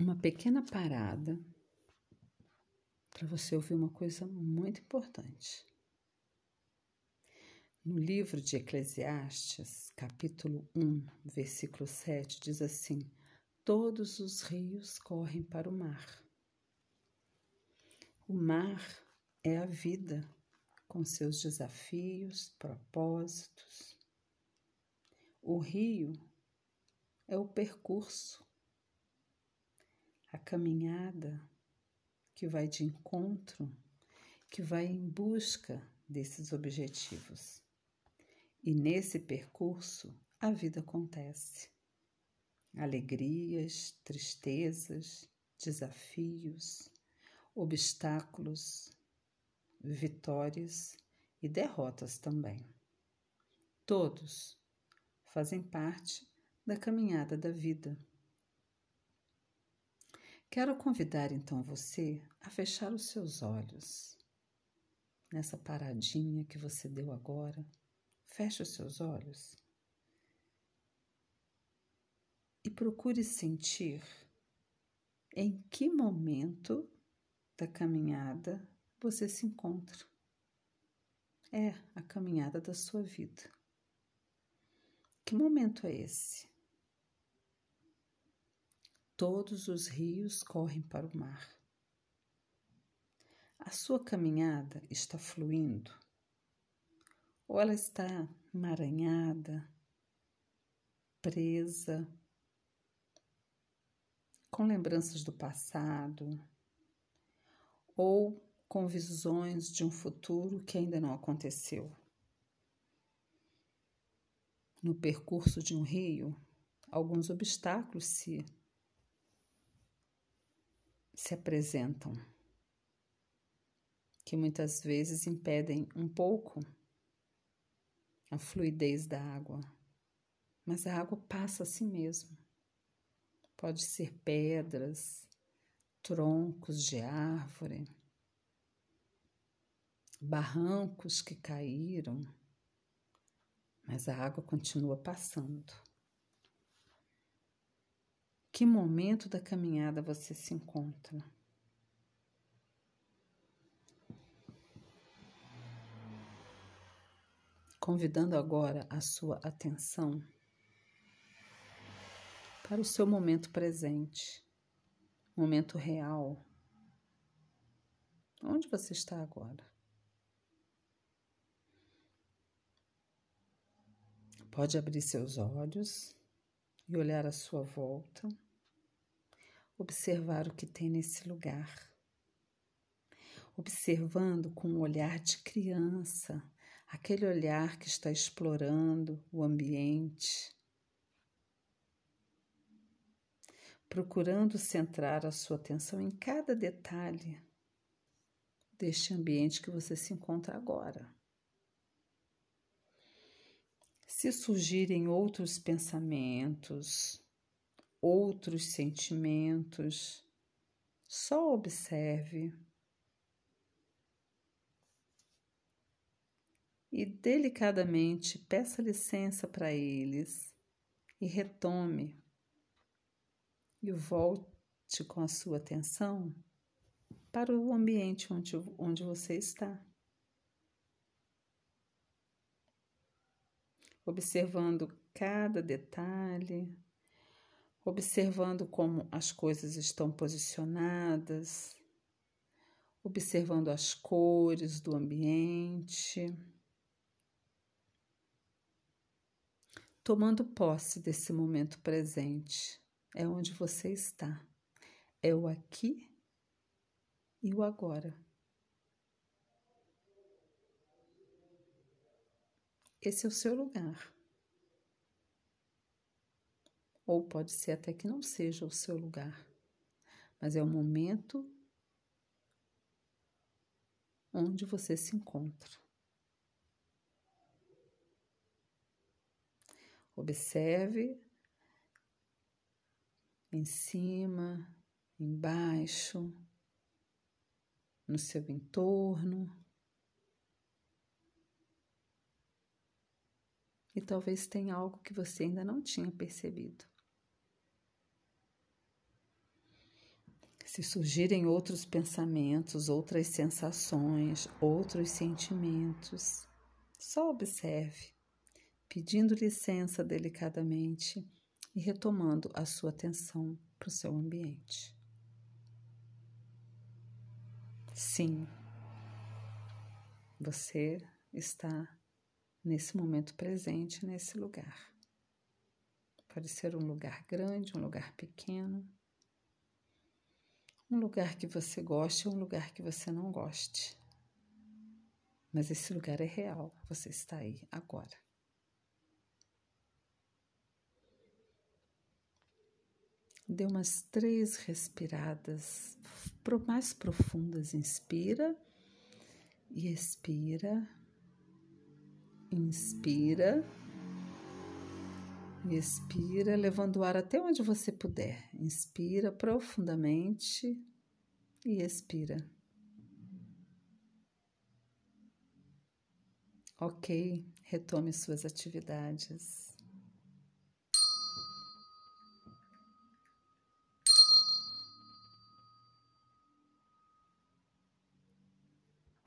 uma pequena parada para você ouvir uma coisa muito importante. No livro de Eclesiastes, capítulo 1, versículo 7, diz assim: Todos os rios correm para o mar. O mar é a vida, com seus desafios, propósitos. O rio é o percurso, a caminhada que vai de encontro, que vai em busca desses objetivos. E nesse percurso a vida acontece. Alegrias, tristezas, desafios, obstáculos, vitórias e derrotas também. Todos fazem parte da caminhada da vida. Quero convidar então você a fechar os seus olhos. Nessa paradinha que você deu agora, feche os seus olhos e procure sentir em que momento da caminhada você se encontra. É a caminhada da sua vida. Que momento é esse? Todos os rios correm para o mar. A sua caminhada está fluindo? Ou ela está emaranhada, presa, com lembranças do passado, ou com visões de um futuro que ainda não aconteceu? No percurso de um rio, alguns obstáculos se se apresentam, que muitas vezes impedem um pouco a fluidez da água. Mas a água passa assim mesmo. Pode ser pedras, troncos de árvore, barrancos que caíram, mas a água continua passando. Que momento da caminhada você se encontra? Convidando agora a sua atenção para o seu momento presente, momento real. Onde você está agora? Pode abrir seus olhos e olhar à sua volta, observar o que tem nesse lugar, observando com um olhar de criança, aquele olhar que está explorando o ambiente, procurando centrar a sua atenção em cada detalhe deste ambiente que você se encontra agora. Se surgirem outros pensamentos, outros sentimentos, só observe e delicadamente peça licença para eles e retome e volte com a sua atenção para o ambiente onde, onde você está. Observando cada detalhe, observando como as coisas estão posicionadas, observando as cores do ambiente, tomando posse desse momento presente. É onde você está, é o aqui e o agora. Esse é o seu lugar. Ou pode ser até que não seja o seu lugar, mas é o momento onde você se encontra. Observe em cima, embaixo, no seu entorno. e talvez tenha algo que você ainda não tinha percebido. Se surgirem outros pensamentos, outras sensações, outros sentimentos, só observe, pedindo licença delicadamente e retomando a sua atenção para o seu ambiente. Sim, você está nesse momento presente, nesse lugar. Pode ser um lugar grande, um lugar pequeno, um lugar que você goste ou um lugar que você não goste. Mas esse lugar é real, você está aí agora. Dê umas três respiradas mais profundas. Inspira e expira. Inspira e expira, levando o ar até onde você puder. Inspira profundamente e expira. Ok, retome suas atividades.